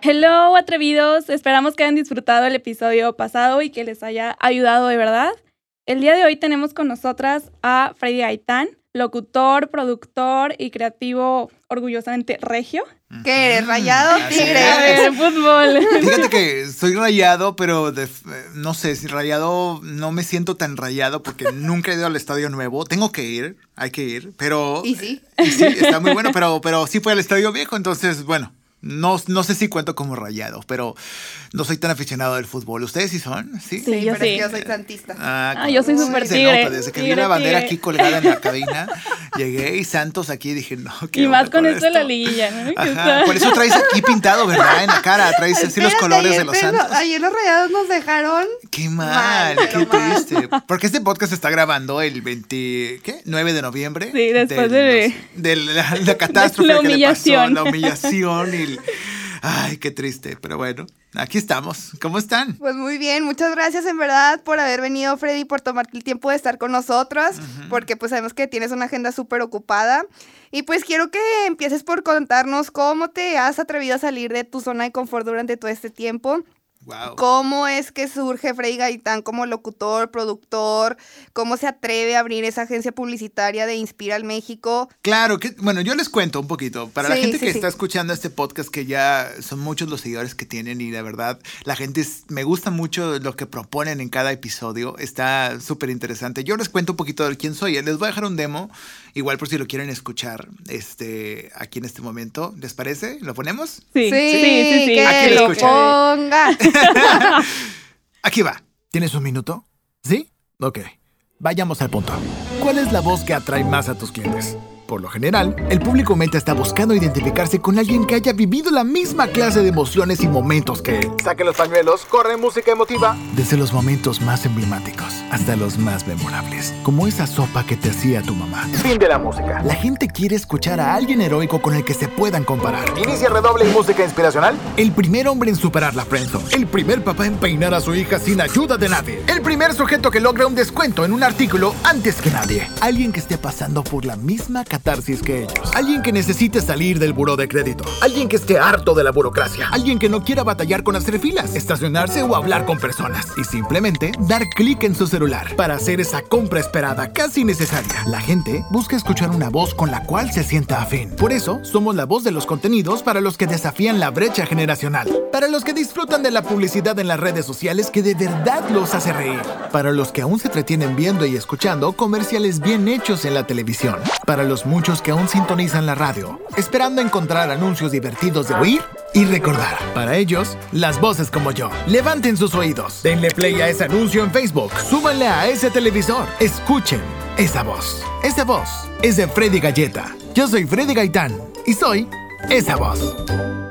Hello, atrevidos. Esperamos que hayan disfrutado el episodio pasado y que les haya ayudado de verdad. El día de hoy tenemos con nosotras a Freddy Gaitán, locutor, productor y creativo orgullosamente regio. ¿Qué eres? ¿Rayado tigre? De fútbol. Fíjate que soy rayado, pero no sé, si rayado no me siento tan rayado porque nunca he ido al estadio nuevo. Tengo que ir, hay que ir, pero... ¿Y sí? Y sí, está muy bueno, pero, pero sí fue al estadio viejo, entonces, bueno, no, no sé si cuento como rayado, pero no soy tan aficionado del fútbol. ¿Ustedes sí son? Sí, sí yo, sí. yo soy santista. Ah, ah yo soy súper tigre. desde que vi la bandera aquí colgada en la cabina, llegué y Santos aquí dije, no, ¿qué Y más con esto de la liguilla, ¿no? Ajá, por eso traes aquí pintado, ¿verdad? En la cara, traes así los colores de los Santos. Ayer los rayados nos dejaron. Qué mal, qué triste. Porque este podcast se está grabando el 20, ¿qué? 9 de noviembre. Sí, después de, de la, catástrofe la humillación. que le pasó, la humillación y Ay, qué triste, pero bueno, aquí estamos. ¿Cómo están? Pues muy bien, muchas gracias en verdad por haber venido, Freddy, por tomarte el tiempo de estar con nosotros, porque pues sabemos que tienes una agenda súper ocupada. Y pues quiero que empieces por contarnos cómo te has atrevido a salir de tu zona de confort durante todo este tiempo ¿Cómo es que surge Freddy Gaitán como locutor, productor? ¿Cómo se atreve a abrir esa agencia publicitaria de Inspira al México? Claro, que, bueno, yo les cuento un poquito. Para la gente que está escuchando este podcast, que ya son muchos los seguidores que tienen y la verdad, la gente me gusta mucho lo que proponen en cada episodio. Está súper interesante. Yo les cuento un poquito de quién soy. Les voy a dejar un demo, igual por si lo quieren escuchar este, aquí en este momento. ¿Les parece? ¿Lo ponemos? Sí, sí, sí. sí, Que lo ponga. Aquí va. ¿Tienes un minuto? ¿Sí? Ok. Vayamos al punto. ¿Cuál es la voz que atrae más a tus clientes? Por lo general, el público mente está buscando identificarse con alguien que haya vivido la misma clase de emociones y momentos que él. Saque los pañuelos, corre música emotiva. Desde los momentos más emblemáticos hasta los más memorables, como esa sopa que te hacía tu mamá. Fin de la música. La gente quiere escuchar a alguien heroico con el que se puedan comparar. Inicia redoble y música inspiracional. El primer hombre en superar la friendzone. El primer papá en peinar a su hija sin ayuda de nadie. El primer sujeto que logra un descuento en un artículo antes que nadie. Alguien que esté pasando por la misma catarsis que ellos. Alguien que necesite salir del buró de crédito. Alguien que esté harto de la burocracia. Alguien que no quiera batallar con hacer filas, estacionarse o hablar con personas. Y simplemente dar clic en su celular para hacer esa compra esperada casi necesaria. La gente busca escuchar una voz con la cual se sienta afín. Por eso, somos la voz de los contenidos para los que desafían la brecha generacional. Para los que disfrutan de la publicidad en las redes sociales que de verdad los hace reír. Para los que aún se entretienen viendo y escuchando comerciales bien hechos en la televisión. Para los muchos que aún sintonizan la radio, esperando encontrar anuncios divertidos de oír y recordar. Para ellos, las voces como yo. Levanten sus oídos, denle play a ese anuncio en Facebook, súbanle a ese televisor, escuchen esa voz. Esa voz es de Freddy Galleta. Yo soy Freddy Gaitán y soy esa voz.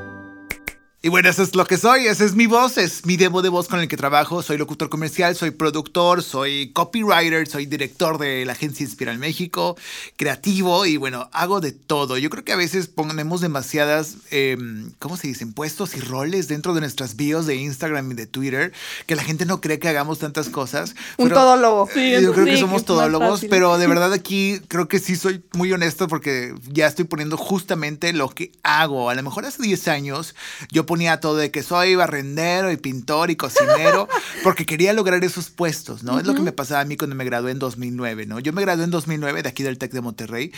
Y bueno, eso es lo que soy, esa es mi voz, es mi demo de voz con el que trabajo. Soy locutor comercial, soy productor, soy copywriter, soy director de la agencia Inspiral México, creativo y bueno, hago de todo. Yo creo que a veces ponemos demasiadas, em, ¿cómo se dicen? Puestos y roles dentro de nuestras bios de Instagram y de Twitter, que la gente no cree que hagamos tantas cosas. Un todólogo. Sí, yo creo que somos todólogos, pero de verdad aquí creo que sí soy muy honesto porque ya estoy poniendo justamente lo que hago. A lo mejor hace 10 años yo ponía todo de que soy barrendero y pintor y cocinero, porque quería lograr esos puestos, ¿no? Es lo que me pasaba a mí cuando me gradué en 2009, ¿no? Yo me gradué en 2009 de aquí del TEC de Monterrey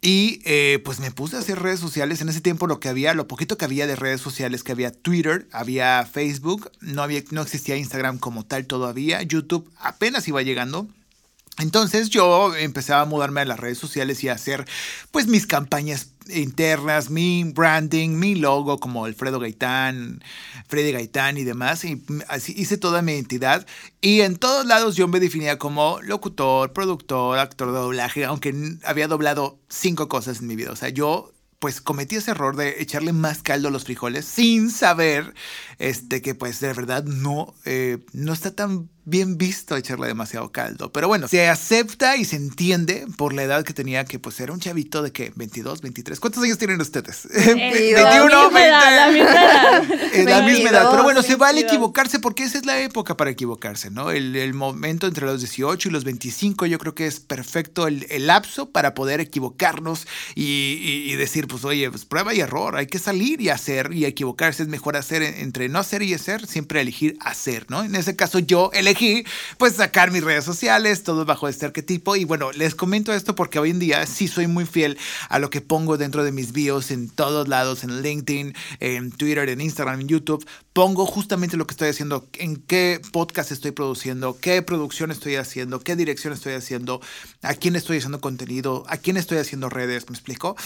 y eh, pues me puse a hacer redes sociales. En ese tiempo lo que había, lo poquito que había de redes sociales, que había Twitter, había Facebook, no, había, no existía Instagram como tal todavía, YouTube apenas iba llegando. Entonces yo empezaba a mudarme a las redes sociales y a hacer pues mis campañas internas, mi branding, mi logo como Alfredo Gaitán, Freddy Gaitán y demás. Y así hice toda mi identidad. Y en todos lados yo me definía como locutor, productor, actor de doblaje, aunque había doblado cinco cosas en mi vida. O sea, yo pues cometí ese error de echarle más caldo a los frijoles sin saber este, que pues de verdad no, eh, no está tan bien visto echarle demasiado caldo. Pero bueno, se acepta y se entiende por la edad que tenía, que pues era un chavito de que 22, 23. ¿Cuántos años tienen ustedes? 21, 20. La misma edad. la misma edad. Pero bueno, se vale equivocarse porque esa es la época para equivocarse, ¿no? El, el, momento entre los 18 y los 25 yo creo que es perfecto el, el lapso para poder equivocarnos y, y, decir, pues oye, pues prueba y error, hay que salir y hacer y equivocarse. Es mejor hacer entre no hacer y hacer, siempre elegir hacer, ¿no? En ese caso yo elegí pues sacar mis redes sociales, todo bajo este arquetipo. Y bueno, les comento esto porque hoy en día sí soy muy fiel a lo que pongo dentro de mis bios en todos lados, en LinkedIn, en Twitter, en Instagram, en YouTube. Pongo justamente lo que estoy haciendo, en qué podcast estoy produciendo, qué producción estoy haciendo, qué dirección estoy haciendo, a quién estoy haciendo contenido, a quién estoy haciendo redes, ¿me explico?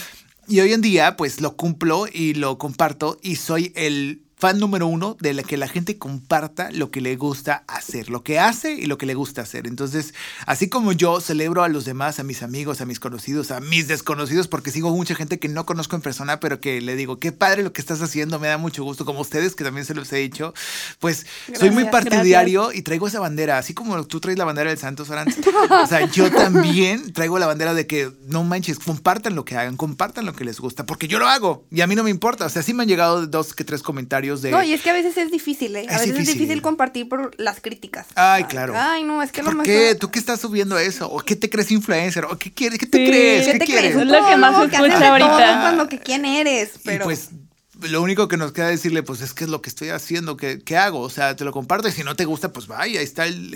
Y hoy en día, pues lo cumplo y lo comparto y soy el fan número uno de la que la gente comparta lo que le gusta hacer, lo que hace y lo que le gusta hacer. Entonces, así como yo celebro a los demás, a mis amigos, a mis conocidos, a mis desconocidos, porque sigo mucha gente que no conozco en persona, pero que le digo, qué padre lo que estás haciendo, me da mucho gusto, como ustedes, que también se los he dicho, pues soy muy partidario y traigo esa bandera, así como tú traes la bandera del Santos Aranza. o sea, yo también traigo la bandera de que no manches, compartan lo que hagan, compartan lo que les gusta, porque yo lo hago y a mí no me importa. O sea, sí me han llegado dos que tres comentarios no, y es que a veces es difícil, ¿eh? A veces es difícil compartir por las críticas. Ay, claro. Ay, no, es que lo ¿Por qué? ¿Tú qué estás subiendo eso? ¿O qué te crees influencer? ¿O qué quieres? ¿Qué te crees? ¿Qué, te quieres? Crees? Es lo que más se escucha ahorita. Cuando que quién eres, pero... pues lo único que nos queda decirle, pues es que es lo que estoy haciendo, ¿qué, qué hago? O sea, te lo comparto y si no te gusta, pues vaya, ahí está el...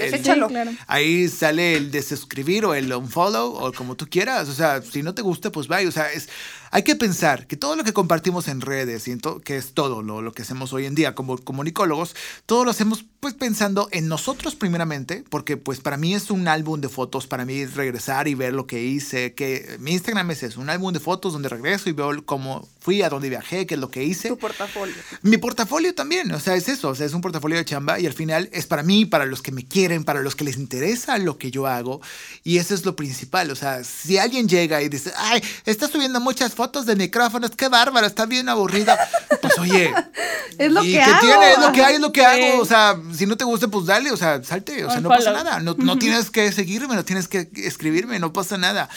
Ahí sale el de suscribir o el unfollow o como tú quieras. O sea, si no te gusta, pues vaya. O sea, es, hay que pensar que todo lo que compartimos en redes, y que es todo lo, lo, que hacemos hoy en día como comunicólogos, todo lo hacemos pues pensando en nosotros primeramente, porque pues para mí es un álbum de fotos, para mí es regresar y ver lo que hice, que mi Instagram es eso, un álbum de fotos donde regreso y veo cómo fui, a dónde viajé, qué es lo que hice. Tu portafolio. Mi portafolio también, o sea, es eso, o sea, es un portafolio de chamba y al final es para mí, para los que me quieren, para los que les interesa lo que yo hago y eso es lo principal, o sea, si alguien llega y dice, ay, está subiendo muchas fotos de micrófonos, qué bárbaro, está bien aburrido. Pues oye, es lo ¿y que hago? tiene? Es lo que hay, es lo que hago. O sea, si no te gusta, pues dale, o sea, salte, o sea, no pasa nada. No, no tienes que seguirme, no tienes que escribirme, no pasa nada.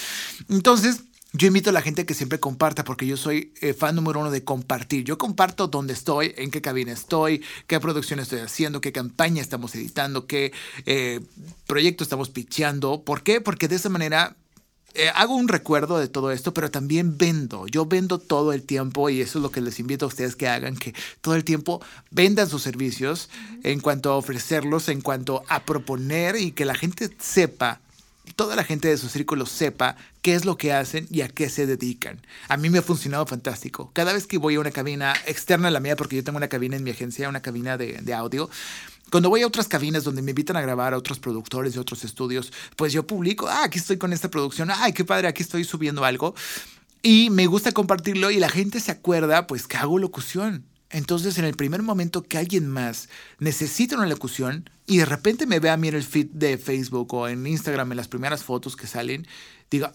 Entonces, yo invito a la gente que siempre comparta, porque yo soy eh, fan número uno de compartir. Yo comparto dónde estoy, en qué cabina estoy, qué producción estoy haciendo, qué campaña estamos editando, qué eh, proyecto estamos pitchando. ¿Por qué? Porque de esa manera eh, hago un recuerdo de todo esto, pero también vendo. Yo vendo todo el tiempo y eso es lo que les invito a ustedes que hagan, que todo el tiempo vendan sus servicios en cuanto a ofrecerlos, en cuanto a proponer y que la gente sepa, toda la gente de su círculo sepa qué es lo que hacen y a qué se dedican. A mí me ha funcionado fantástico. Cada vez que voy a una cabina externa a la mía, porque yo tengo una cabina en mi agencia, una cabina de, de audio, cuando voy a otras cabinas donde me invitan a grabar a otros productores de otros estudios, pues yo publico, ah, aquí estoy con esta producción, ay, qué padre, aquí estoy subiendo algo. Y me gusta compartirlo y la gente se acuerda, pues, que hago locución. Entonces, en el primer momento que alguien más necesita una locución y de repente me ve a mí en el feed de Facebook o en Instagram en las primeras fotos que salen, diga,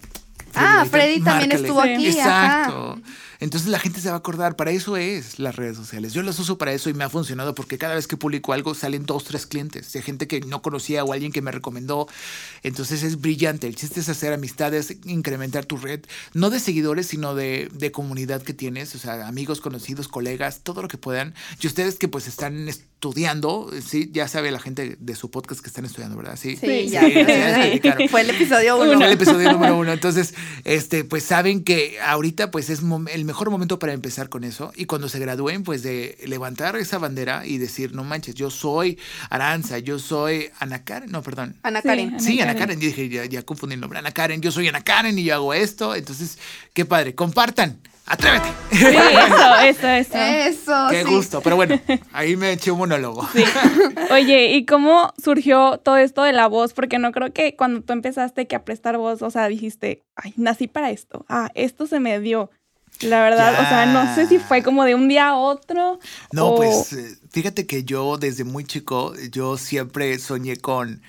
ah, Freddy también estuvo aquí. Exacto. Entonces la gente se va a acordar, para eso es las redes sociales. Yo las uso para eso y me ha funcionado porque cada vez que publico algo salen dos, tres clientes, de gente que no conocía o alguien que me recomendó. Entonces es brillante. El chiste es hacer amistades, incrementar tu red, no de seguidores, sino de, de comunidad que tienes, o sea, amigos, conocidos, colegas, todo lo que puedan. Y ustedes que pues están estudiando, sí, ya sabe la gente de su podcast que están estudiando, ¿verdad? Sí, sí, ya. Fue el episodio uno. Fue el episodio número uno. Entonces, este, pues saben que ahorita pues es el mejor momento para empezar con eso y cuando se gradúen, pues de levantar esa bandera y decir, no manches, yo soy Aranza, yo soy Ana Karen, no, perdón. Ana Karen. Sí, Ana, Karen. Yo dije, ya, ya confundí el nombre. Ana Karen, yo soy Ana Karen y yo hago esto. Entonces, qué padre, compartan. Atrévete. Sí, eso, eso, eso. Eso. Qué gusto. Pero bueno, ahí me eché un monólogo. Sí. Oye, ¿y cómo surgió todo esto de la voz? Porque no creo que cuando tú empezaste que a prestar voz, o sea, dijiste, ay, nací para esto. Ah, esto se me dio. La verdad, o sea, no sé si fue como de un día a otro. No, pues fíjate que yo desde muy chico, yo siempre soñé con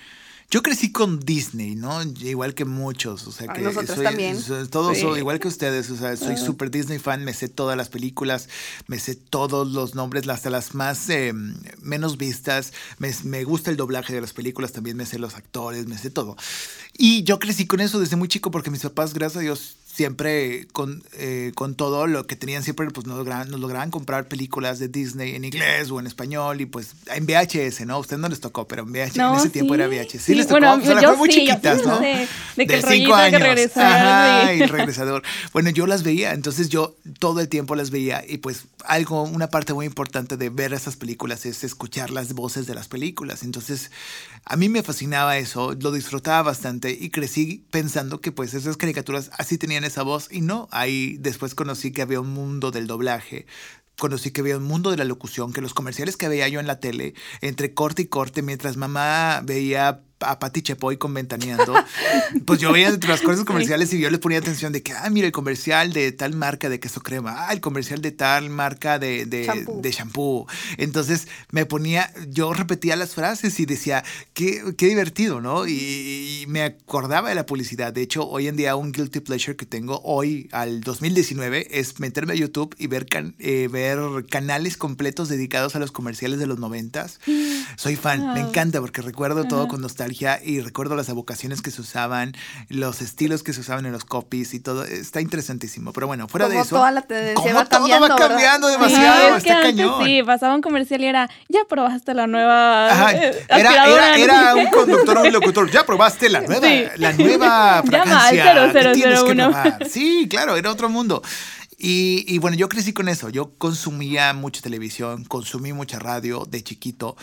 Yo crecí con Disney, ¿no? Igual que muchos, o sea que nosotros soy- también. todos Sí. son igual que ustedes, o sea, soy súper Disney fan, me sé todas las películas, me sé todos los nombres, hasta las más eh, menos vistas, me, me gusta el doblaje de las películas, también me sé los actores, me sé todo. Y yo crecí con eso desde muy chico porque mis papás, gracias a Dios, siempre con, eh, con todo lo que tenían siempre pues nos lograban, nos lograban comprar películas de Disney en inglés o en español y pues en VHS, ¿no? A usted no les tocó, pero en VHS en ese tiempo era VHS. Sí, les tocó, bueno, yo muy sí, chiquitas, sí ¿no? de que el cinco rollito que años. regresaba, Ajá, sí. y regresador. Bueno, yo las veía, entonces yo todo el tiempo las veía y pues algo, una parte muy importante de ver esas películas es escuchar las voces de las películas. Entonces, a mí me fascinaba eso, lo disfrutaba bastante y crecí pensando que pues esas caricaturas así tenían esa voz y no, ahí después conocí que había un mundo del doblaje. Conocí que había un mundo de la locución, que los comerciales que veía yo en la tele, entre corte y corte, mientras mamá veía a Pati Chapoy con Ventaneando, pues yo veía entre las cosas comerciales y yo le ponía atención de que, ah, mira, el comercial de tal marca de queso crema, ah, el comercial de tal marca de, de, Shampoo. de shampoo. Entonces me ponía, yo repetía las frases y decía, qué, qué divertido, ¿no? Y, y me acordaba de la publicidad. De hecho, hoy en día un guilty pleasure que tengo hoy al 2019 es meterme a YouTube y ver, can- eh, ver canales completos dedicados a los comerciales de los noventas. Soy fan, me Wow. encanta porque recuerdo todo Ajá. con nostalgia y recuerdo las evocaciones que se usaban, los estilos que se usaban en los copies y todo. Está interesantísimo. Pero bueno, fuera de eso. toda la tendencia como va todo cambiando, va cambiando demasiado, Sí, es que está antes cañón. sí, pasaba un comercial y era, ya probaste la nueva Ajá, eh, Era, aspiradora", era, un conductor o un locutor. Ya probaste la nueva, Sí. la nueva Llama fragancia. que tienes que 0001. probar. Sí, claro, era otro mundo. Y, y bueno, yo crecí con eso. Yo consumía mucha televisión, consumí mucha radio de chiquito.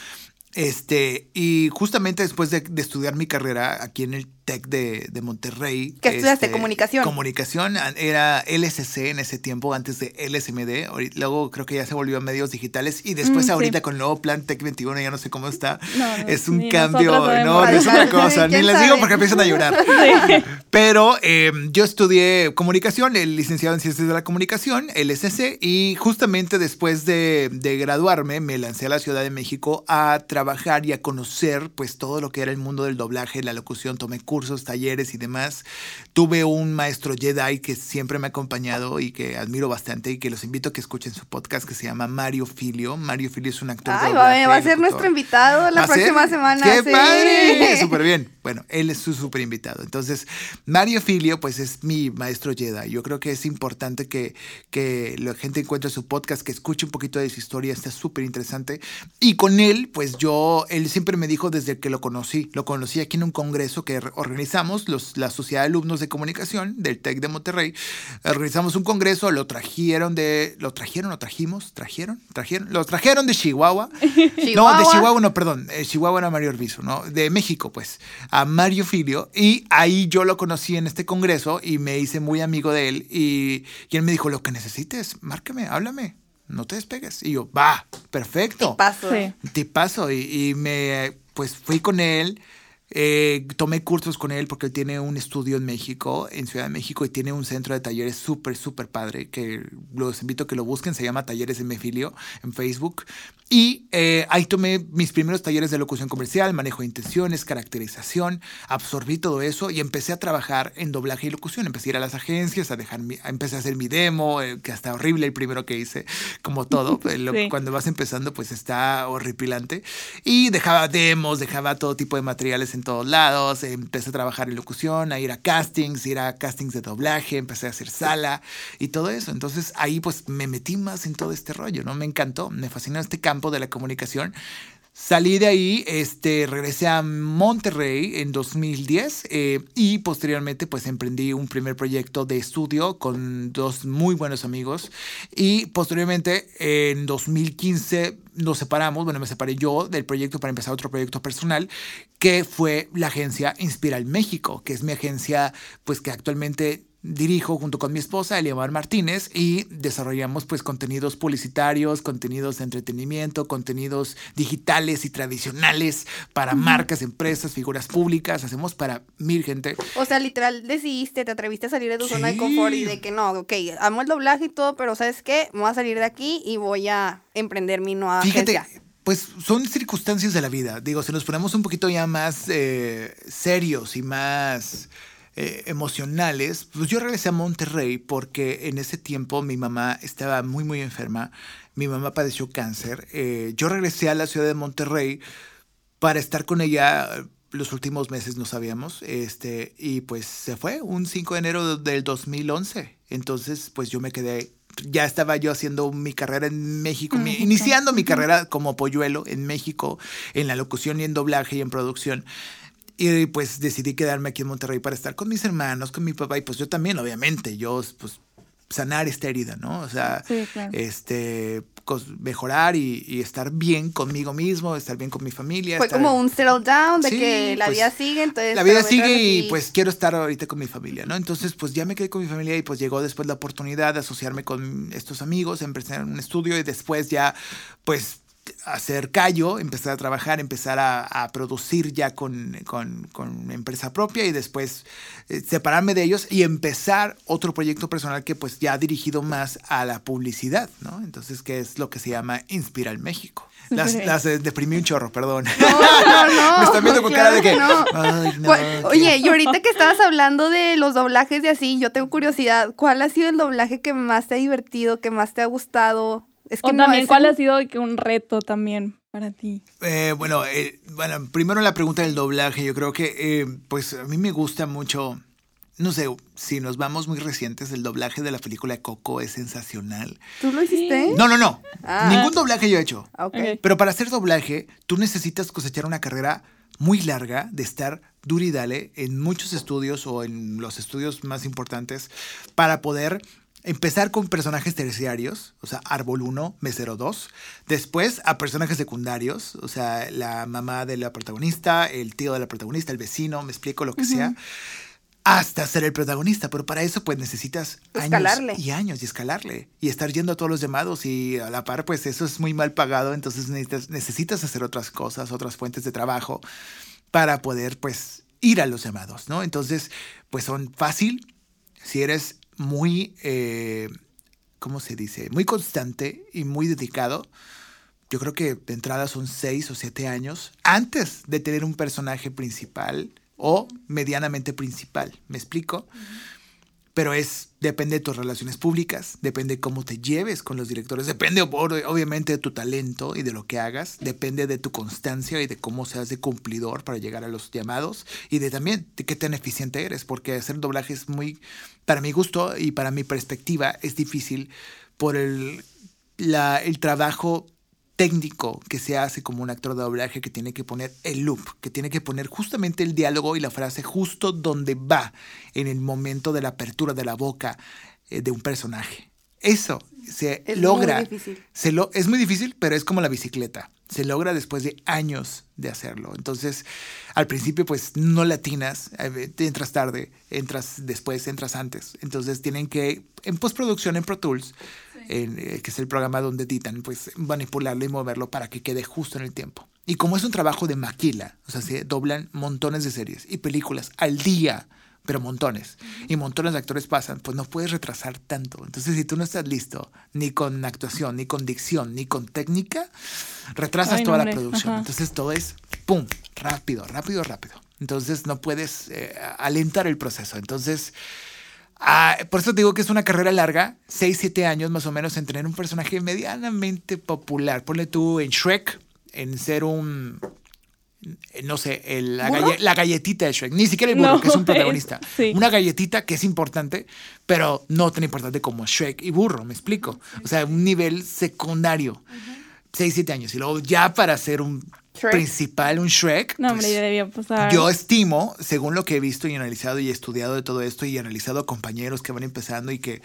Este, y justamente después de, de estudiar mi carrera aquí en el TEC de, de Monterrey. ¿Qué estudiaste? este, Comunicación. Comunicación, era LSC en ese tiempo, antes de LSMD. Luego creo que ya se volvió a medios digitales. Y después Mm, sí. ahorita con el nuevo plan TEC 21, ya no sé cómo está. No, no, es un cambio, no, no es otra cosa. Ni ¿Quién les digo porque empiezan a llorar. Sí. Pero eh, yo estudié comunicación, el licenciado en Ciencias de la Comunicación, el SC, y justamente después de, de graduarme me lancé a la Ciudad de México a trabajar y a conocer pues todo lo que era el mundo del doblaje, la locución, tomé cursos, talleres y demás. Tuve un maestro Jedi que siempre me ha acompañado y que admiro bastante y que los invito a que escuchen su podcast que se llama Mario Filio. Mario Filio es un actor de Ay, va, doblaje, va a ser nuestro invitado la ¿Va a ser? próxima semana. ¡Qué sí. padre! Súper bien. Bueno, él es su súper invitado. Entonces, Mario Filio, pues es mi maestro Jedi. Yo creo que es importante que, que la gente encuentre su podcast, que escuche un poquito de su historia. Está súper interesante. Y con él, pues yo, él siempre me dijo desde que lo conocí. Lo conocí aquí en un congreso que organizamos, los, la Sociedad de Alumnos de Comunicación del TEC de Monterrey. Organizamos un congreso, lo trajeron de. ¿Lo trajeron? ¿Lo trajimos? ¿Trajeron? ¿Trajeron? Lo trajeron de Chihuahua. No, de Chihuahua. No, perdón. eh, Chihuahua era Mario Arbizu, ¿no? De México, pues. A Mario Filio. Y ahí yo lo conocí en este congreso y me hice muy amigo de él. Y, y él me dijo: Lo que necesites, márcame, háblame. No te despegues. Y yo, va, perfecto. Paso. Sí. Tipazo. Y, y me, pues fui con él. Eh, tomé cursos con él porque él tiene un estudio en México, en Ciudad de México, y tiene un centro de talleres súper, súper padre, que los invito a que lo busquen, se llama Talleres de Mefilio en Facebook. Y eh, ahí tomé mis primeros talleres de locución comercial, manejo de intenciones, caracterización, absorbí todo eso y empecé a trabajar en doblaje y locución. Empecé a ir a las agencias, a dejar mi- empecé a hacer mi demo, eh, que hasta horrible el primero que hice, como todo. eh, lo- Sí. Cuando vas empezando, pues está horripilante. Y dejaba demos, dejaba todo tipo de materiales en todos lados. Empecé a trabajar en locución, a ir a castings, ir a castings de doblaje, empecé a hacer sala y todo eso. Entonces ahí pues me metí más en todo este rollo, ¿no? Me encantó, me fascinó este campo de la comunicación. Salí de ahí, este, regresé a Monterrey en 2010 eh, y posteriormente pues emprendí un primer proyecto de estudio con dos muy buenos amigos. Y posteriormente en 2015 nos separamos, bueno me separé yo del proyecto para empezar otro proyecto personal que fue la agencia Inspiral México, que es mi agencia pues que actualmente dirijo junto con mi esposa, Eliamar Martínez, y desarrollamos pues contenidos publicitarios, contenidos de entretenimiento, contenidos digitales y tradicionales para marcas, empresas, figuras públicas. Hacemos para mil gente. O sea, literal, decidiste, te atreviste a salir de tu zona de confort y de que no, ok, amo el doblaje y todo, pero ¿sabes qué? Me voy a salir de aquí y voy a emprender mi nueva Fíjate, agencia. pues son circunstancias de la vida. Digo, si nos ponemos un poquito ya más eh, serios y más eh, emocionales, pues yo regresé a Monterrey porque en ese tiempo mi mamá estaba muy, muy enferma. Mi mamá padeció cáncer. Eh, yo regresé a la ciudad de Monterrey para estar con ella los últimos meses no sabíamos, este, y pues se fue un 5 de enero del 2011. Entonces, pues yo me quedé, ya estaba yo haciendo mi carrera en México, iniciando mi carrera como polluelo en México, en la locución y en doblaje y en producción. Y pues decidí quedarme aquí en Monterrey para estar con mis hermanos, con mi papá, y pues yo también, obviamente, yo pues sanar esta herida, ¿no? O sea, este, mejorar y, estar bien conmigo mismo, estar bien con mi familia. Fue como un settle down de que la pues, vida sigue, entonces... La vida sigue y pues quiero estar ahorita con mi familia, ¿no? Entonces, pues ya me quedé con mi familia y pues llegó después la oportunidad de asociarme con estos amigos, empezar un estudio y después ya, pues hacer callo, empezar a trabajar, empezar a, producir ya con, con, con, empresa propia y después eh, separarme de ellos y empezar otro proyecto personal que pues ya ha dirigido más a la publicidad, ¿no? Entonces, que es lo que se llama Inspira el México. Las, las eh, deprimí un chorro, perdón. No, no, no. Me están viendo con cara de que. oye, y ahorita que estabas hablando de los doblajes y así, yo tengo curiosidad. ¿Cuál ha sido el doblaje que más te ha divertido, que más te ha gustado? Es que o también, ¿cuál ha sido un reto también para ti? Eh, bueno, eh, bueno, primero la pregunta del doblaje. Yo creo que, eh, pues, a mí me gusta mucho. No sé, si nos vamos muy recientes, el doblaje de la película Coco es sensacional. ¿Tú lo hiciste? No, no, no. Ah. Ningún doblaje yo he hecho. Okay. Pero para hacer doblaje, tú necesitas cosechar una carrera muy larga de estar duro y dale en muchos estudios o en los estudios más importantes para poder empezar con personajes terciarios, o sea, Árbol 1, Mesero 2. Después a personajes secundarios, o sea, la mamá de la protagonista, el tío de la protagonista, el vecino, me explico lo que sea. Hasta ser el protagonista, pero para eso pues necesitas años y años y escalarle y estar yendo a todos los llamados y a la par pues eso es muy mal pagado, entonces necesitas, necesitas hacer otras cosas, otras fuentes de trabajo para poder pues ir a los llamados, ¿no? Entonces pues son fácil si eres muy, eh, ¿cómo se dice? Muy constante y muy dedicado. Yo creo que de entrada son seis o siete años antes de tener un personaje principal o medianamente principal. ¿Me explico? Pero es depende de tus relaciones públicas, depende de cómo te lleves con los directores, depende obviamente de tu talento y de lo que hagas, depende de tu constancia y de cómo seas de cumplidor para llegar a los llamados y de también de qué tan eficiente eres, porque hacer doblaje es muy, para mi gusto y para mi perspectiva, es difícil por el, la, el trabajo técnico que se hace como un actor de doblaje que tiene que poner el loop, que tiene que poner justamente el diálogo y la frase justo donde va en el momento de la apertura de la boca eh, de un personaje. Eso se logra. Muy difícil. Se lo, es muy difícil, pero es como la bicicleta. Se logra después de años de hacerlo. Entonces, al principio, pues no latinas, eh, entras tarde, entras después, entras antes. Entonces, tienen que, en postproducción, en Pro Tools, eh, que es el programa donde editan, pues manipularlo y moverlo para que quede justo en el tiempo. Y como es un trabajo de maquila, o sea, se doblan montones de series y películas al día, pero montones. Y montones de actores pasan, pues no puedes retrasar tanto. Entonces, si tú no estás listo ni con actuación, ni con dicción, ni con técnica, retrasas toda la producción. Entonces, todo es, ¡pum!, rápido, rápido, rápido. Entonces, no puedes eh, alentar el proceso. Entonces, Ah, por eso te digo que es una carrera larga, 6, 7 años más o menos en tener un personaje medianamente popular. Ponle tú en Shrek, en ser un, no sé, la, galletita de Shrek. Ni siquiera el burro, que es un protagonista. Una galletita que es importante, pero no tan importante como Shrek y burro, me explico. O sea, un nivel secundario. 6, 7 años. Y luego ya para ser un principal, un Shrek. No, hombre, pues, debía pasar. Yo estimo, según lo que he visto y analizado y estudiado de todo esto y analizado a compañeros que van empezando y que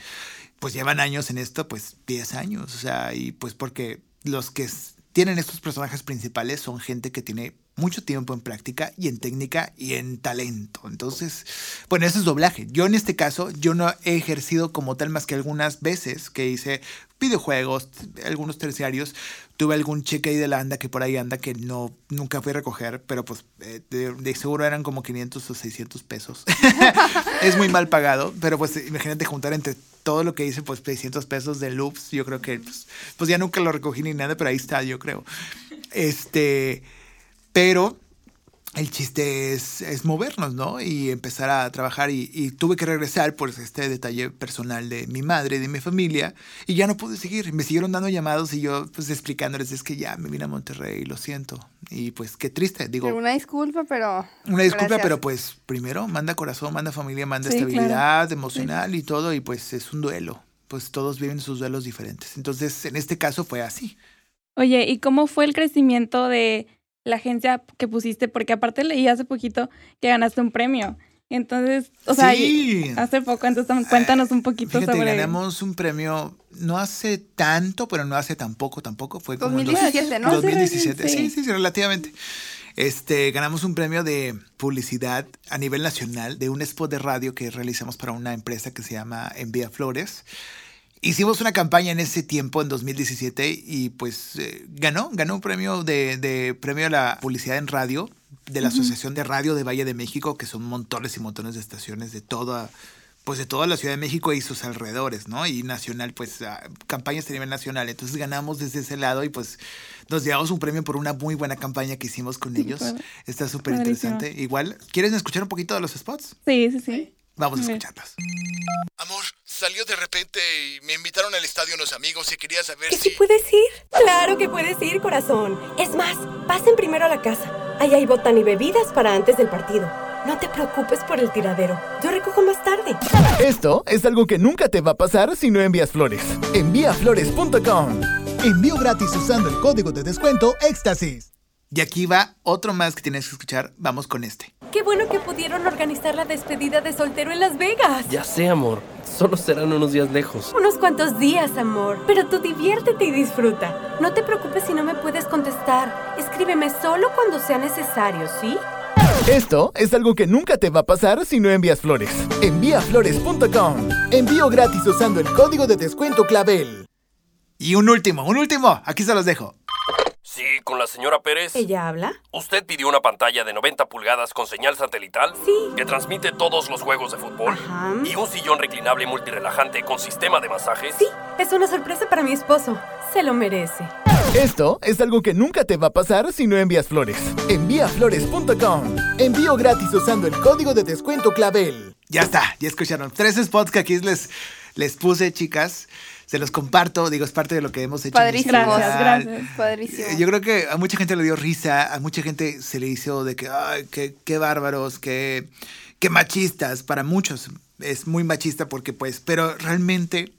pues llevan años en esto, pues 10 años. O sea, y pues porque los que tienen estos personajes principales son gente que tiene mucho tiempo en práctica y en técnica y en talento. Entonces, bueno, eso es doblaje. Yo en este caso, yo no he ejercido como tal más que algunas veces que hice videojuegos, algunos terciarios. Tuve algún cheque ahí de la anda que por ahí anda que no, nunca fui a recoger, pero pues eh, de, seguro eran como 500 o 600 pesos. es muy mal pagado, pero pues imagínate juntar entre todo lo que hice, pues 600 pesos de loops, yo creo que pues, pues ya nunca lo recogí ni nada, pero ahí está, yo creo. Este, pero el chiste es, es, movernos, ¿no? Y empezar a trabajar y, y, tuve que regresar por este detalle personal de mi madre, de mi familia, y ya no pude seguir. Me siguieron dando llamados y yo pues explicándoles, es que ya me vine a Monterrey, lo siento. Y pues qué triste, digo. Una disculpa, pero... Una disculpa, gracias. pero pues primero manda corazón, manda familia, manda sí, estabilidad claro. emocional sí. y todo, y pues es un duelo. Pues todos viven sus duelos diferentes. Entonces, en este caso fue así. Oye, ¿y cómo fue el crecimiento de la agencia que pusiste, porque aparte leí hace poquito que ganaste un premio. Entonces, o sea, sí. hace poco, entonces cuéntanos un poquito Fíjate, sobre. ganamos un premio no hace tanto, pero no hace tampoco tampoco. Fue como 2017, en ¿no? 2017, sí, sí, sí, relativamente. Este, ganamos un premio de publicidad a nivel nacional de un spot de radio que realizamos para una empresa que se llama Envía Flores. Hicimos una campaña en ese tiempo, en 2017, y pues eh, ganó, ganó un premio de, de, premio a la publicidad en radio de la uh -huh. Asociación de Radio de Valle de México, que son montones y montones de estaciones de toda, pues de toda la Ciudad de México y sus alrededores, ¿no? Y nacional, pues campañas a nivel nacional. Entonces ganamos desde ese lado y pues nos llevamos un premio por una muy buena campaña que hicimos con ellos. Está súper interesante. Igual, ¿quieres escuchar un poquito de los spots? Sí, sí, sí. Vamos a escucharlos. Amor, salió de repente y me invitaron al estadio unos amigos y quería saber ¿Que si... si puedes ir? Claro que puedes ir, corazón. Es más, pasen primero a la casa. Ahí hay botan y bebidas para antes del partido. No te preocupes por el tiradero. Yo recojo más tarde. Esto es algo que nunca te va a pasar si no envías flores. Envíaflores.com. Envío gratis usando el código de descuento Éxtasis. Y aquí va otro más que tienes que escuchar. Vamos con este. Qué bueno que pudieron organizar la despedida de soltero en Las Vegas. Ya sé, amor. Solo serán unos días lejos. Unos cuantos días, amor. Pero tú diviértete y disfruta. No te preocupes si no me puedes contestar. Escríbeme solo cuando sea necesario, ¿sí? Esto es algo que nunca te va a pasar si no envías flores. Envíaflores.com. Envío gratis usando el código de descuento Clavel. Y un último, un último. Aquí se los dejo. Sí, con la señora Pérez. ¿Ella habla? ¿Usted pidió una pantalla de 90 pulgadas con señal satelital? Sí. Que transmite todos los juegos de fútbol. Ajá. ¿Y un sillón reclinable multirelajante con sistema de masajes? Sí, es una sorpresa para mi esposo. Se lo merece. Esto es algo que nunca te va a pasar si no envías flores. Envíaflores.com. Envío gratis usando el código de descuento Clavel. Ya está, ya escucharon. Tres spots que aquí les, les puse, chicas se los comparto, digo, es parte de lo que hemos hecho. Padrísimo. Gracias, gracias. Padrísimo. Yo creo que a mucha gente le dio risa, a mucha gente se le hizo de que, ay, qué, qué bárbaros, qué, qué machistas, para muchos es muy machista porque pues, pero realmente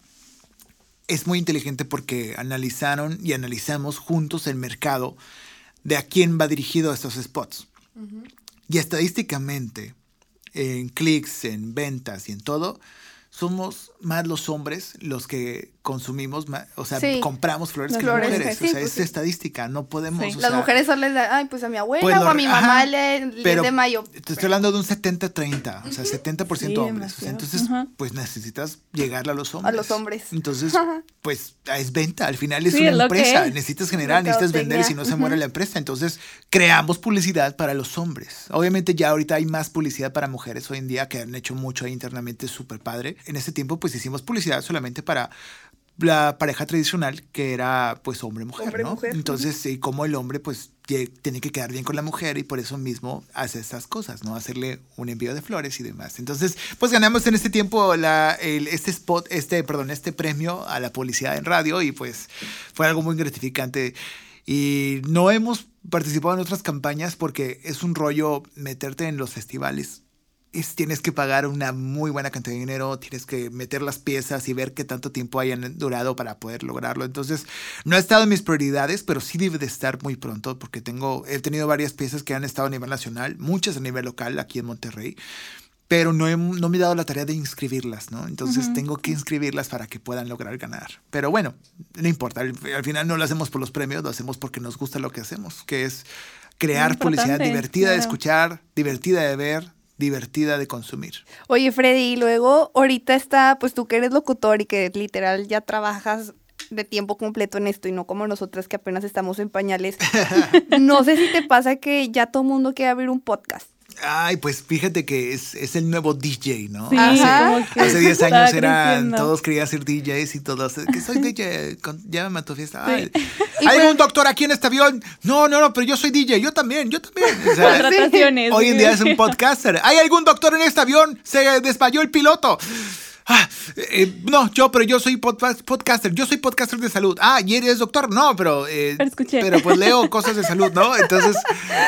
es muy inteligente porque analizaron y analizamos juntos el mercado de a quién va dirigido estos spots. Uh -huh. Y estadísticamente, en clics, en ventas y en todo, somos más los hombres los que consumimos, o sea, sí. compramos flores las que flores, mujeres. Sí, o sea, pues es sí. estadística, no podemos. Las mujeres las de, ay, pues a mi abuela pues lo, o a mi mamá le, de mayo. Te estoy hablando de un 70-30, o sea, 70% hombres. O sea, entonces, pues necesitas llegarle a los hombres. A los hombres. Entonces, pues es venta, al final es una empresa. Es. Necesitas generar, necesitas vender y si no se muere la empresa. Entonces, creamos publicidad para los hombres. Obviamente ya ahorita hay más publicidad para mujeres hoy en día que han hecho mucho ahí internamente, súper padre. En ese tiempo, pues hicimos publicidad solamente para la pareja tradicional que era pues hombre-mujer, hombre, ¿no? Mujer. Entonces, sí, como el hombre pues tiene que quedar bien con la mujer y por eso mismo hace estas cosas, ¿no? Hacerle un envío de flores y demás. Entonces, pues ganamos en este tiempo la, el, este spot, este, perdón, este premio a la publicidad en radio y pues fue algo muy gratificante. Y no hemos participado en otras campañas porque es un rollo meterte en los festivales es, tienes que pagar una muy buena cantidad de dinero, tienes que meter las piezas y ver qué tanto tiempo hayan durado para poder lograrlo. Entonces, no ha estado en mis prioridades, pero sí debe de estar muy pronto porque tengo, he tenido varias piezas que han estado a nivel nacional, muchas a nivel local aquí en Monterrey, pero no, he, no me he dado la tarea de inscribirlas, ¿no? Entonces uh -huh. tengo que inscribirlas para que puedan lograr ganar. Pero bueno, no importa, al, al final no lo hacemos por los premios, lo hacemos porque nos gusta lo que hacemos, que es crear publicidad divertida claro. de escuchar, divertida de ver, divertida de consumir. Oye, Freddy, y luego ahorita está, pues tú que eres locutor y que literal ya trabajas de tiempo completo en esto y no como nosotras que apenas estamos en pañales. no sé si te pasa que ya todo el mundo quiere abrir un podcast. Ay, pues fíjate que es, es el nuevo DJ, ¿no? Sí, Ajá. como que Hace 10 estaba años eran, creciendo. todos querían ser DJs y todos, que soy DJ, con- llámame a tu fiesta. Ay, ¿Hay pues- un doctor aquí en este avión? No, no, no, pero yo soy DJ, yo también, yo también. O sea, Contrataciones. hoy en día es un podcaster. ¿Hay algún doctor en este avión? Se desmayó el piloto. Ah, eh, no, yo, pero yo soy podca- podcaster, yo soy podcaster de salud. Ah, ¿y eres doctor? No, pero, eh, Pero escuché. pero pues leo cosas de salud, ¿no? Entonces,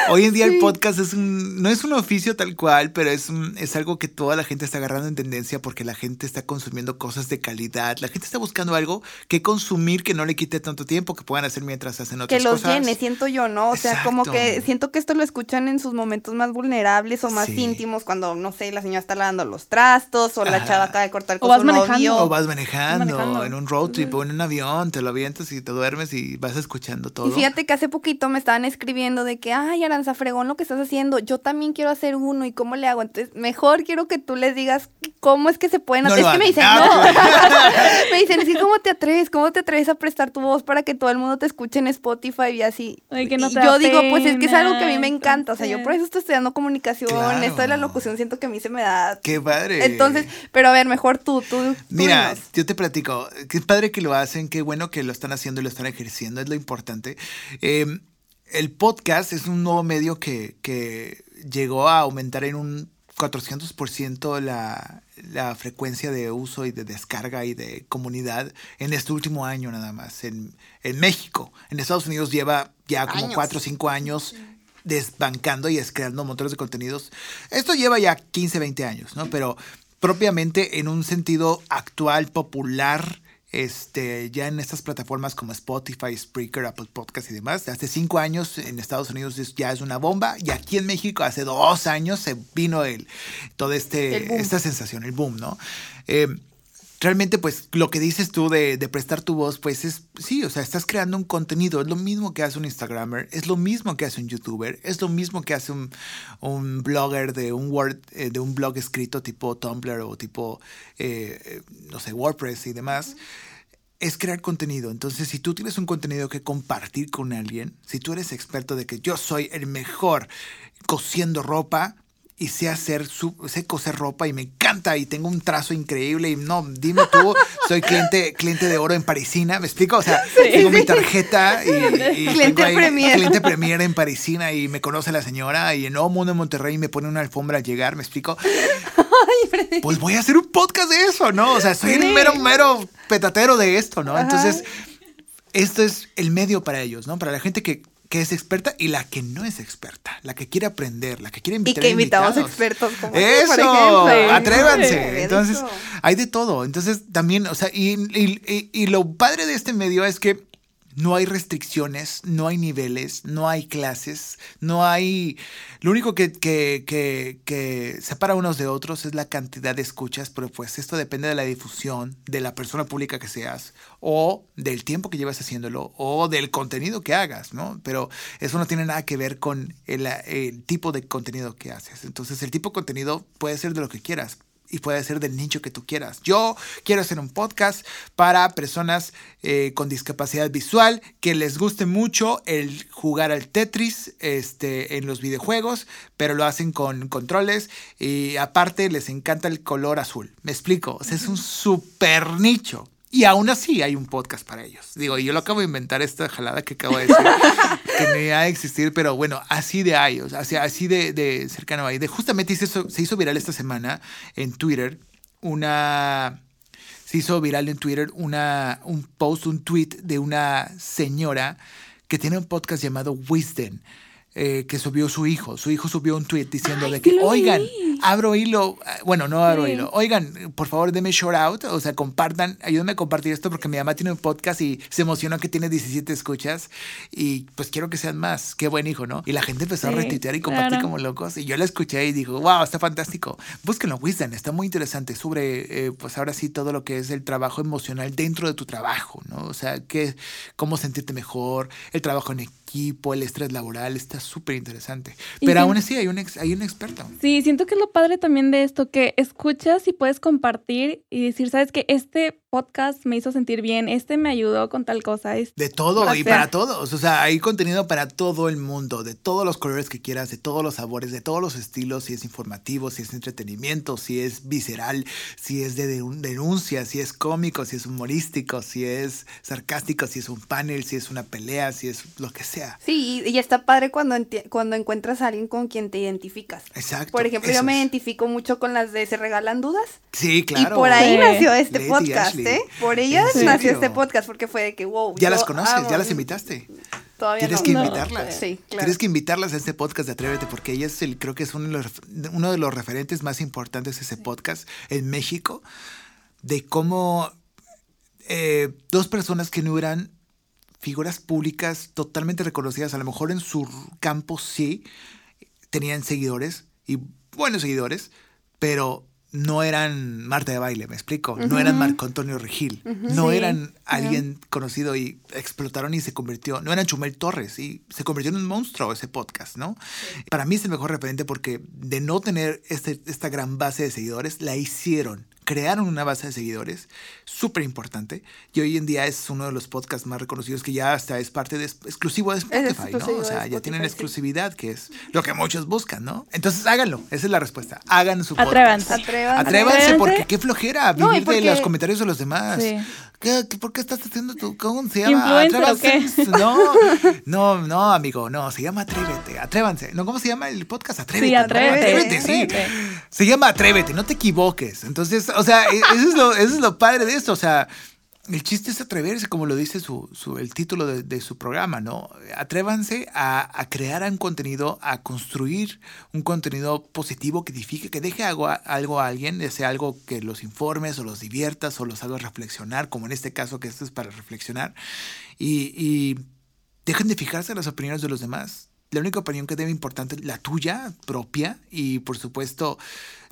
hoy en día el podcast es un, no es un oficio tal cual, pero es, un- es algo que toda la gente está agarrando en tendencia porque la gente está consumiendo cosas de calidad. La gente está buscando algo que consumir que no le quite tanto tiempo, que puedan hacer mientras hacen que otras los cosas. llene, siento yo, ¿no? O sea, como que siento que esto lo escuchan en sus momentos más vulnerables o más Sí. íntimos, cuando, no sé, la señora está lavando los trastos o la Ajá. chava acaba de cortar O con vas manejando. novio. O vas manejando, manejando. en un road trip o en un avión, te lo avientas y te duermes y vas escuchando todo. Y fíjate que hace poquito me estaban escribiendo de que, ay, Aranza Fregón, lo que estás haciendo, yo también quiero hacer uno y cómo le hago. Entonces, mejor quiero que tú les digas cómo es que se pueden No hacer. lo es que me dicen. Ah, no. me dicen, es que cómo te atreves, cómo te atreves a prestar tu voz para que todo el mundo te escuche en Spotify y así. Ay, que no Y te yo digo, pues es que es algo que a mí me encanta. O sea, yo por eso estoy estudiando comunicación, Claro. esto de la locución siento que a mí se me da. Qué padre. Entonces, pero a ver, mejor tú. tú Mira, yo te platico, qué padre que lo hacen, qué bueno que lo están haciendo y lo están ejerciendo, es lo importante. Eh, el podcast es un nuevo medio que, que llegó a aumentar en un 400% la, la frecuencia de uso y de descarga y de comunidad en este último año nada más, en, en México. En Estados Unidos lleva ya como Años. 4 o 5 años desbancando y creando montones de contenidos. Esto lleva ya 15, 20 años, ¿no? Pero propiamente en un sentido actual, popular, este, ya en estas plataformas como Spotify, Spreaker, Apple Podcast y demás, hace cinco años en Estados Unidos ya es una bomba y aquí en México hace dos años se vino el, todo este, El esta sensación, el boom, ¿no? Eh, realmente, pues, lo que dices tú de, de prestar tu voz, pues es, sí, o sea, estás creando un contenido, es lo mismo que hace un Instagramer, es lo mismo que hace un YouTuber, es lo mismo que hace un, un blogger de un, Word, eh, de un blog escrito tipo Tumblr o tipo, eh, eh, no sé, WordPress y demás. Es crear contenido. Entonces, si tú tienes un contenido que compartir con alguien, si tú eres experto de que yo soy el mejor cosiendo ropa, y sé hacer su, sé coser ropa y me encanta y tengo un trazo increíble y no, dime tú, soy cliente, cliente de oro en Parisina, ¿me explico? O sea, tengo mi tarjeta y, y Cliente ahí Premier. cliente premier en Parisina y me conoce la señora y en Nuevo Mundo en Monterrey me pone una alfombra al llegar, ¿me explico? Pues voy a hacer un podcast de eso, ¿no? O sea, soy el mero, mero petatero de esto, ¿no? Entonces, esto es el medio para ellos, ¿no? Para la gente que, que es experta y la que no es experta, la que quiere aprender, la que quiere Y invitar que a invitamos invitados. expertos como tú, Eso, por ejemplo. atrévanse. Entonces, hay de todo. Entonces, también, o sea, y, y- y- y lo padre de este medio es que no hay restricciones, no hay niveles, no hay clases, no hay... Lo único que, que, que, que separa unos de otros es la cantidad de escuchas, pero pues esto depende de la difusión, de la persona pública que seas, o del tiempo que llevas haciéndolo, o del contenido que hagas, ¿no? Pero eso no tiene nada que ver con el, el tipo de contenido que haces. Entonces, el tipo de contenido puede ser de lo que quieras y puede ser del nicho que tú quieras. Yo quiero hacer un podcast para personas eh, con discapacidad visual que les guste mucho el jugar al Tetris este, en los videojuegos, pero lo hacen con controles y aparte les encanta el color azul. Me explico, o sea, es un super nicho. Y aún así hay un podcast para ellos. Digo, y yo lo acabo de inventar esta jalada que acabo de decir, que no iba a existir, pero bueno, así de sea, así- así de, de cercano ahí. De, justamente se hizo, se hizo viral esta semana en Twitter una... Se hizo viral en Twitter una, un post, un tweet de una señora que tiene un podcast llamado Wisdom. Eh, que subió su hijo. Su hijo subió un tweet diciendo de que, oigan, vi. abro hilo, eh, bueno, no abro Sí. hilo, oigan, por favor, denme shout out, o sea, compartan, ayúdenme a compartir esto porque mi mamá tiene un podcast y se emocionó que tiene 17 escuchas y pues quiero que sean más, qué buen hijo, ¿no? Y la gente empezó a retuitear y compartir claro. como locos y yo la escuché y digo, wow, está fantástico. Búsquenlo, Wisdom, está muy interesante sobre, eh, pues ahora sí, todo lo que es el trabajo emocional dentro de tu trabajo, ¿no? O sea, que, cómo sentirte mejor, el trabajo en equipo, el estrés laboral, está súper interesante. Pero aún así hay un, ex- hay un experto. Sí, siento que es lo padre también de esto, que escuchas y puedes compartir y decir, sabes que este podcast me hizo sentir bien, este me ayudó con tal cosa. Es, De todo y para todos. O sea, hay contenido para todo el mundo, de todos los colores que quieras, de todos los sabores, de todos los estilos, si es informativo, si es entretenimiento, si es visceral, si es de denun- denuncia, si es cómico, si es humorístico, si es sarcástico, si es un panel, si es una pelea, si es lo que sea. Sí, y, y está padre cuando, cuando encuentras a alguien con quien te identificas. Exacto. Por ejemplo, yo me identifico mucho con las de Se Regalan Dudas. Sí, claro. Y por ahí Sí. nació este Lady podcast, Ashley. Por ellas ¿En nació este podcast porque fue de que, wow. Ya las conoces, amo- ya las invitaste. Todavía Tienes no. que No, invitarlas. Sí, claro. Tienes que invitarlas a este podcast de Atrévete porque ella es el, creo que es uno de, los, uno de los referentes más importantes de ese podcast en México de cómo eh, dos personas que no eran figuras públicas totalmente reconocidas, a lo mejor en su campo sí, tenían seguidores y buenos seguidores, pero no eran Marta de Baile, me explico, no eran Marco Antonio Regil, no Sí. eran alguien conocido y explotaron y se convirtió, no eran Chumel Torres y se convirtió en un monstruo ese podcast, ¿no? Para mí es el mejor referente porque de no tener este, esta gran base de seguidores, la hicieron. Crearon una base de seguidores súper importante y hoy en día es uno de los podcasts más reconocidos que ya hasta es parte de exclusivo de Spotify, ¿no? O sea, ya tienen sí. exclusividad, que es lo que muchos buscan, ¿no? Entonces háganlo, esa es la respuesta. Hagan su podcast. Atrévanse. Atrévanse. Atrévanse porque qué flojera No, vivir de los comentarios de los demás. Sí. ¿Qué, qué- por qué estás haciendo tu cómo se llama? ¿Influencer o qué? Atrévanse. No, no, no, amigo, no, se llama Atrévete, Atrévanse. No, ¿cómo se llama el podcast? Atrévete. Sí, Atrévete. Atrévete, sí. Atrévete. Se llama Atrévete, no te equivoques. Entonces, o sea, e- eso es lo, eso es lo padre de esto, o sea, el chiste es atreverse, como lo dice su, el título de, su programa, ¿no? Atrévanse a, crear un contenido, a construir un contenido positivo que edifique, que deje algo a, alguien, sea algo que los informes o los diviertas o los haga reflexionar, como en este caso que esto es para reflexionar. Y, y dejen de fijarse en las opiniones de los demás. La única opinión que debe importante es la tuya propia y por supuesto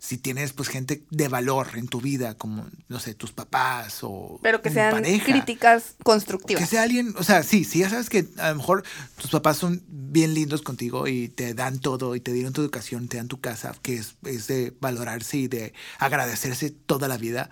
si tienes pues gente de valor en tu vida como no sé tus papás o Pero que sean pareja. críticas Que constructivas. sea alguien, o sea, sí, sí, ya sabes que a lo mejor tus papás son bien lindos contigo y te dan todo y te dieron tu educación, te dan tu casa, que es, es de valorarse y de agradecerse toda la vida.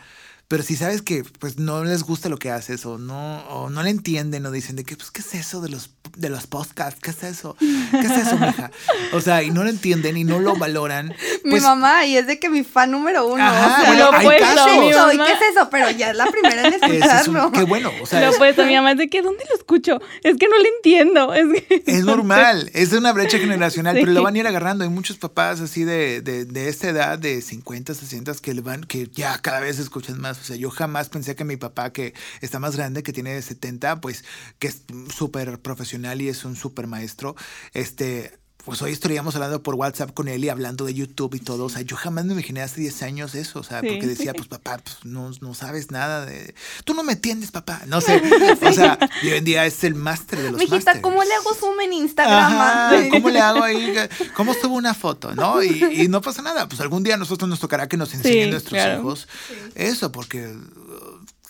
Pero si sabes que pues no les gusta lo que haces o no, o no le entienden o dicen de que, pues, ¿qué es eso de los, de los podcasts? ¿Qué es eso? ¿Qué es eso, mija? O sea, y no lo entienden y no lo valoran. mi pues, mamá, y es de que mi fan número uno. Ajá, o sea, hay casos. mi ¿qué es eso? ¿Y qué es eso? Pero ya es la primera en ese es un- escucharlo. qué bueno, o sea, Lo es- mi mamá es de que, ¿dónde lo escucho? Es que no le entiendo. Es, que- Es normal, es una brecha generacional, Sí. pero lo van a ir agarrando. Hay muchos papás así de, de, de esta edad, de 50, 60, que le van, que ya cada vez escuchan más. O sea, yo jamás pensé que mi papá, que está más grande, que tiene 70, pues, que es súper profesional y es un súper maestro, este. Pues hoy estaríamos hablando por WhatsApp con él y hablando de YouTube y todo. O sea, yo jamás me imaginé hace 10 años eso. O sea, Sí. porque decía, pues papá, pues no, no sabes nada de. Tú no me entiendes, papá. No sé. O sea, y hoy en día es el máster de los Mijita, másters. ¿cómo le hago zoom en Instagram? Ajá? ¿Cómo le hago ahí? ¿Cómo subo una foto? ¿No? Y, y no pasa nada. Pues algún día a nosotros nos tocará que nos enseñen Sí, nuestros claro. hijos eso, porque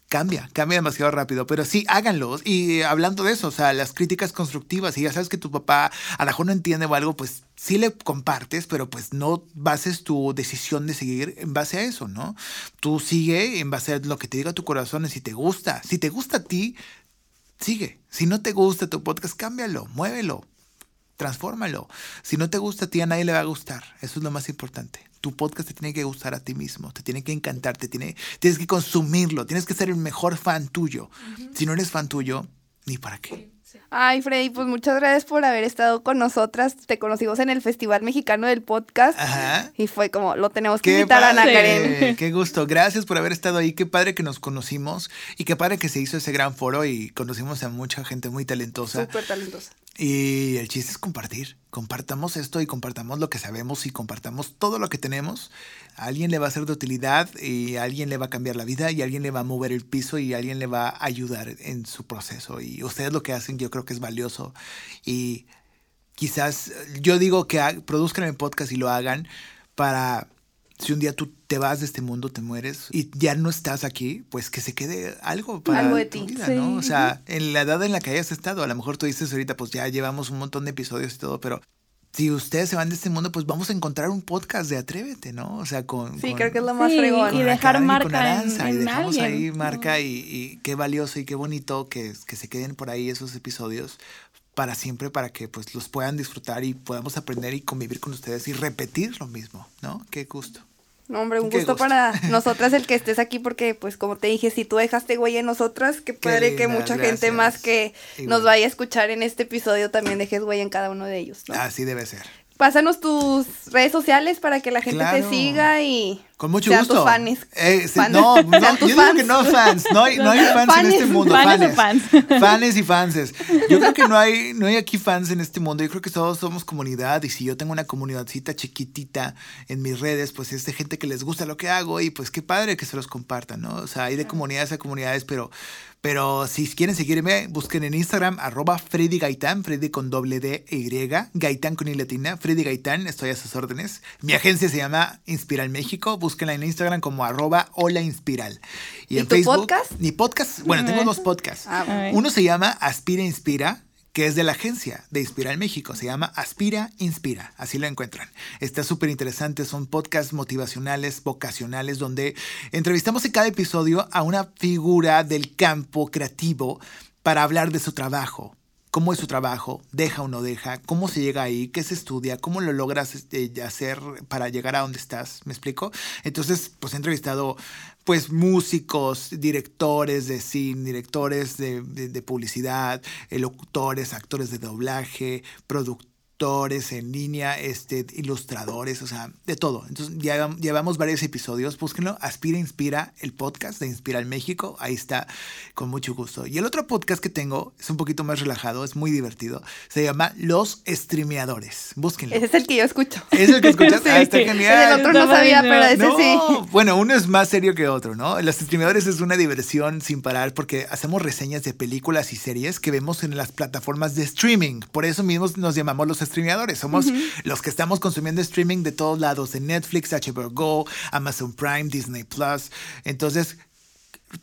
cambia, cambia demasiado rápido. Pero sí, háganlo. Y hablando de eso, o sea, las críticas constructivas, y ya sabes que tu papá a lo mejor no entiende o algo, pues sí le compartes, pero pues no bases tu decisión de seguir en base a eso, ¿no? Tú sigue en base a lo que te diga tu corazón, y si te gusta. Si te gusta a ti, sigue. Si no te gusta tu podcast, cámbialo, muévelo, transfórmalo. Si no te gusta a ti, a nadie le va a gustar. Eso es lo más importante. Tu podcast te tiene que gustar a ti mismo, te tiene que encantar, te tiene, tienes que consumirlo, tienes que ser el mejor fan tuyo. Si no eres fan tuyo, ni para qué. Ay, Freddy, pues muchas gracias por haber estado con nosotras. Te conocimos en el Festival Mexicano del Podcast. Ajá. Y fue como, lo tenemos que Qué invitar a Ana Karen. Qué gusto. Gracias por haber estado ahí. Qué padre que nos conocimos y qué padre que se hizo ese gran foro y conocimos a mucha gente muy talentosa. Súper talentosa. Y el chiste es compartir. Compartamos esto y compartamos lo que sabemos y compartamos todo lo que tenemos. A alguien le va a ser de utilidad y a alguien le va a cambiar la vida y a alguien le va a mover el piso y a alguien le va a ayudar en su proceso. Y ustedes lo que hacen yo creo que es valioso. Y quizás yo digo que produzcan el podcast y lo hagan para si un día tú te vas de este mundo, te mueres y ya no estás aquí, pues que se quede algo para Algo de tu ti. vida, Sí. ¿no? O sea, en la edad en la que hayas estado, a lo mejor tú dices ahorita, pues ya llevamos un montón de episodios y todo, pero si ustedes se van de este mundo, pues vamos a encontrar un podcast de Atrévete, ¿no? O sea, con... Sí, con- creo que es lo más Sí, fregón. y dejar y marca en- y dejamos alguien. ahí marca y, y qué valioso y qué bonito que, que se queden por ahí esos episodios para siempre, para que pues los puedan disfrutar y podamos aprender y convivir con ustedes y repetir lo mismo, ¿no? Qué gusto. No, hombre, un gusto, gusto. para nosotras el que estés aquí porque, pues, como te dije, si tú dejaste huella en nosotras, qué padre que linda, mucha gente más que Igual. nos vaya a escuchar en este episodio también dejes huella en cada uno de ellos, ¿no? Así debe ser. Pásanos tus redes sociales para que la gente te Claro. siga y Con mucho sean gusto. tus fanes. Eh, Fans. No, no, yo tus digo fans. que no fans. No hay, no hay fans en este mundo. Fanes. fans. Fanes y fanses. Yo creo que no hay, no hay aquí fans en este mundo. Yo creo que todos somos comunidad. Y si yo tengo una comunidadcita chiquitita en mis redes, pues es de gente que les gusta lo que hago. Y pues qué padre que se los compartan, ¿no? O sea, hay de comunidades a comunidades, pero. Pero si quieren seguirme, busquen en Instagram, arroba Freddy Gaitán, Freddy con doble D Y, Gaitán con I latina, Freddy Gaitán, estoy a sus órdenes. Mi agencia se llama Inspiral México, búsquenla en Instagram como arroba Hola Inspiral. ¿Y en tu Facebook, podcast? Mi podcast, bueno, tengo dos podcasts. Ah. Uno se llama Aspira Inspira, que es de la agencia de Inspiral México. Se llama Aspira Inspira. Así lo encuentran. Está súper interesante. Son podcasts motivacionales, vocacionales, donde entrevistamos en cada episodio a una figura del campo creativo para hablar de su trabajo. ¿Cómo es su trabajo? ¿Deja o no deja? ¿Cómo se llega ahí? ¿Qué se estudia? ¿Cómo lo logras este, hacer para llegar a donde estás? ¿Me explico? Entonces, pues he entrevistado pues músicos, directores de cine, directores de, de- publicidad, eh, locutores, actores de doblaje, productores en línea, este, ilustradores, o sea, de todo. Entonces, ya llevam- llevamos varios episodios, búsquenlo, Aspira Inspira, el podcast de Inspiral México, ahí está, con mucho gusto. Y el otro podcast que tengo es un poquito más relajado, es muy divertido, se llama Los Streameadores, búsquenlo. Ese es el que yo escucho. ¿Es el que escuchas? Sí. Ah, está El genial. del otro no sabía, pero ese No, sí. bueno, uno es más serio que otro, ¿no? Los streameadores es una diversión sin parar porque hacemos reseñas de películas y series que vemos en las plataformas de streaming. Por eso mismo nos llamamos los streameadores. Somos los que estamos consumiendo streaming de todos lados, de Netflix, HBO Go, Amazon Prime, Disney Plus. Entonces,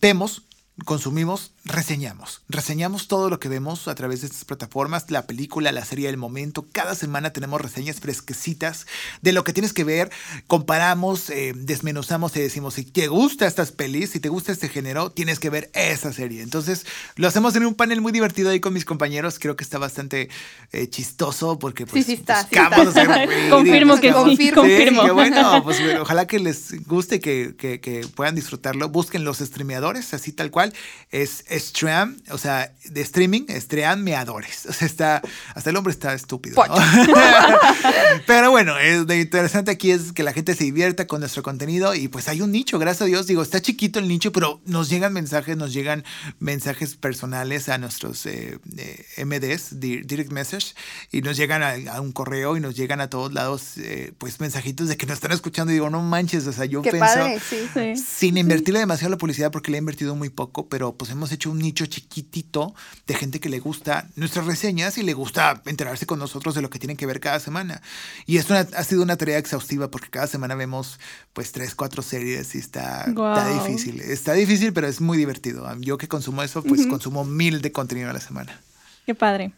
vemos, consumimos, reseñamos. Reseñamos todo lo que vemos a través de estas plataformas, la película, la serie del momento. Cada semana tenemos reseñas fresquecitas de lo que tienes que ver. Comparamos, eh, desmenuzamos y decimos, si te gusta estas pelis, si te gusta este género, tienes que ver esa serie. Entonces, lo hacemos en un panel muy divertido ahí con mis compañeros. Creo que está bastante eh, chistoso porque pues, Sí, sí está, sí está. hacer y Confirmo que sí, buscamos- confirmo. confirmo. Sí, qué bueno, pues bueno, ojalá que les guste, que, que, que puedan disfrutarlo. Busquen los streameadores, así tal cual. Es stream, o sea, de streaming, streameadores. O sea, está, hasta el hombre está estúpido. ¿no? Pero bueno, es- lo interesante aquí es que la gente se divierta con nuestro contenido y pues hay un nicho, gracias a Dios. Digo, está chiquito el nicho, pero nos llegan mensajes, nos llegan mensajes personales a nuestros eh, eh, MDs, di- Direct Message, y nos llegan a, a un correo y nos llegan a todos lados, eh, pues mensajitos de que nos están escuchando. Y digo, no manches, o sea, yo Qué pienso padre, sí. Sí. sin invertirle demasiado a la publicidad porque le he invertido muy poco, pero pues hemos hecho un nicho chiquitito de gente que le gusta nuestras reseñas y le gusta enterarse con nosotros de lo que tienen que ver cada semana. Y esto ha sido una tarea exhaustiva porque cada semana vemos pues tres, cuatro series y está, difícil. Está difícil, pero es muy divertido. Yo que consumo eso, pues consumo mil de contenido a la semana. Qué padre.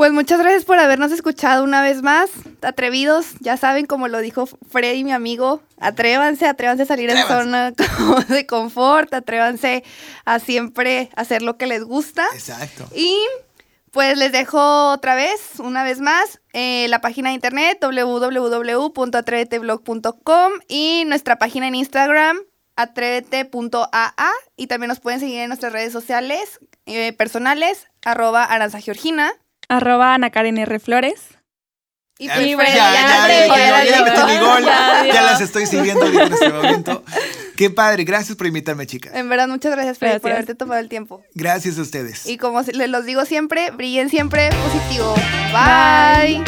Pues muchas gracias por habernos escuchado una vez más. Atrevidos, ya saben, como lo dijo Freddy, mi amigo, atrévanse, atrévanse a salir de zona de confort, atrévanse a siempre hacer lo que les gusta. Exacto. Y pues les dejo otra vez, una vez más, eh, la página de internet www.atreveteblog.com y nuestra página en Instagram atrevete.aa y también nos pueden seguir en nuestras redes sociales eh, personales arroba aranza georgina Arroba Ana Karen R. Flores. y Ya, ya, ya, ya ya, te ya, digo, ya, ya ya te metí digo. mi gol. Ya, Ya ya. las estoy siguiendo en este momento. Qué padre. Gracias por invitarme, chicas. en verdad muchas gracias Freddy, por haberte tomado el tiempo Gracias a ustedes. y como les los digo siempre brillen siempre positivo bye.